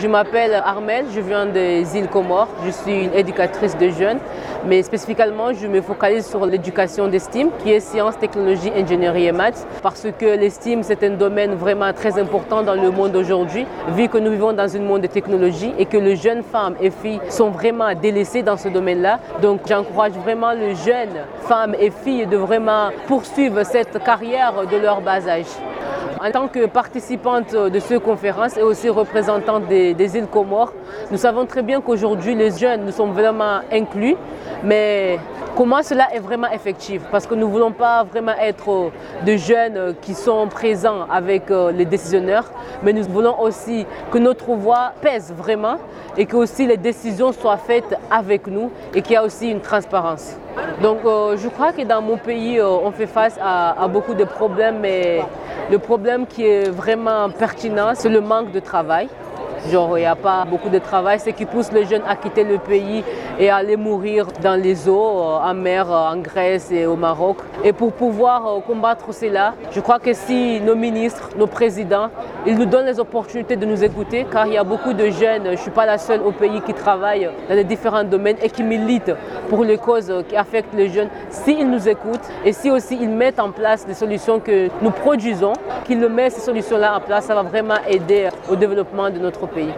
Je m'appelle Armel, je viens des îles Comores, je suis une éducatrice de jeunes, mais spécifiquement je me focalise sur l'éducation d'estime qui est sciences, technologie, ingénierie et maths parce que l'estime c'est un domaine vraiment très important dans le monde aujourd'hui vu que nous vivons dans un monde de technologie et que les jeunes femmes et filles sont vraiment délaissées dans ce domaine-là. Donc j'encourage vraiment les jeunes femmes et filles de vraiment poursuivre cette carrière de leur bas âge. En tant que participante de cette conférence et aussi représentante des, îles Comores, nous savons très bien qu'aujourd'hui les jeunes nous sommes vraiment inclus, mais comment cela est vraiment effectif Parce que nous ne voulons pas vraiment être de jeunes qui sont présents avec euh, les décisionnaires, mais nous voulons aussi que notre voix pèse vraiment et que aussi les décisions soient faites avec nous et qu'il y a aussi une transparence. Donc euh, je crois que dans mon pays, euh, on fait face à, à beaucoup de problèmes, mais le problème qui est vraiment pertinent, c'est le manque de travail. Genre, il n'y a pas beaucoup de travail, ce qui pousse les jeunes à quitter le pays et à aller mourir dans les eaux, euh, en mer, euh, en Grèce et au Maroc. Et pour pouvoir euh, combattre cela, je crois que si nos ministres, nos présidents, ils nous donnent les opportunités de nous écouter, car il y a beaucoup de jeunes, je ne suis pas la seule au pays qui travaille dans les différents domaines et qui militent pour les causes qui affectent les jeunes, s'ils nous écoutent et si aussi ils mettent en place les solutions que nous produisons, qu'ils mettent ces solutions-là en place, ça va vraiment aider au développement de notre pays.